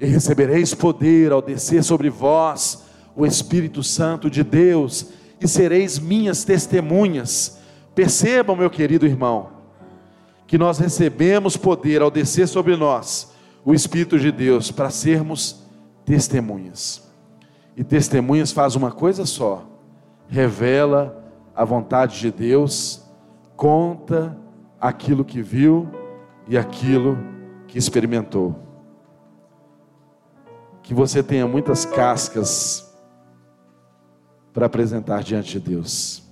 E recebereis poder ao descer sobre vós o Espírito Santo de Deus, e sereis minhas testemunhas. Percebam, meu querido irmão, que nós recebemos poder ao descer sobre nós o Espírito de Deus para sermos testemunhas. E testemunhas faz uma coisa só: revela a vontade de Deus, conta aquilo que viu e aquilo que experimentou. Que você tenha muitas cascas para apresentar diante de Deus.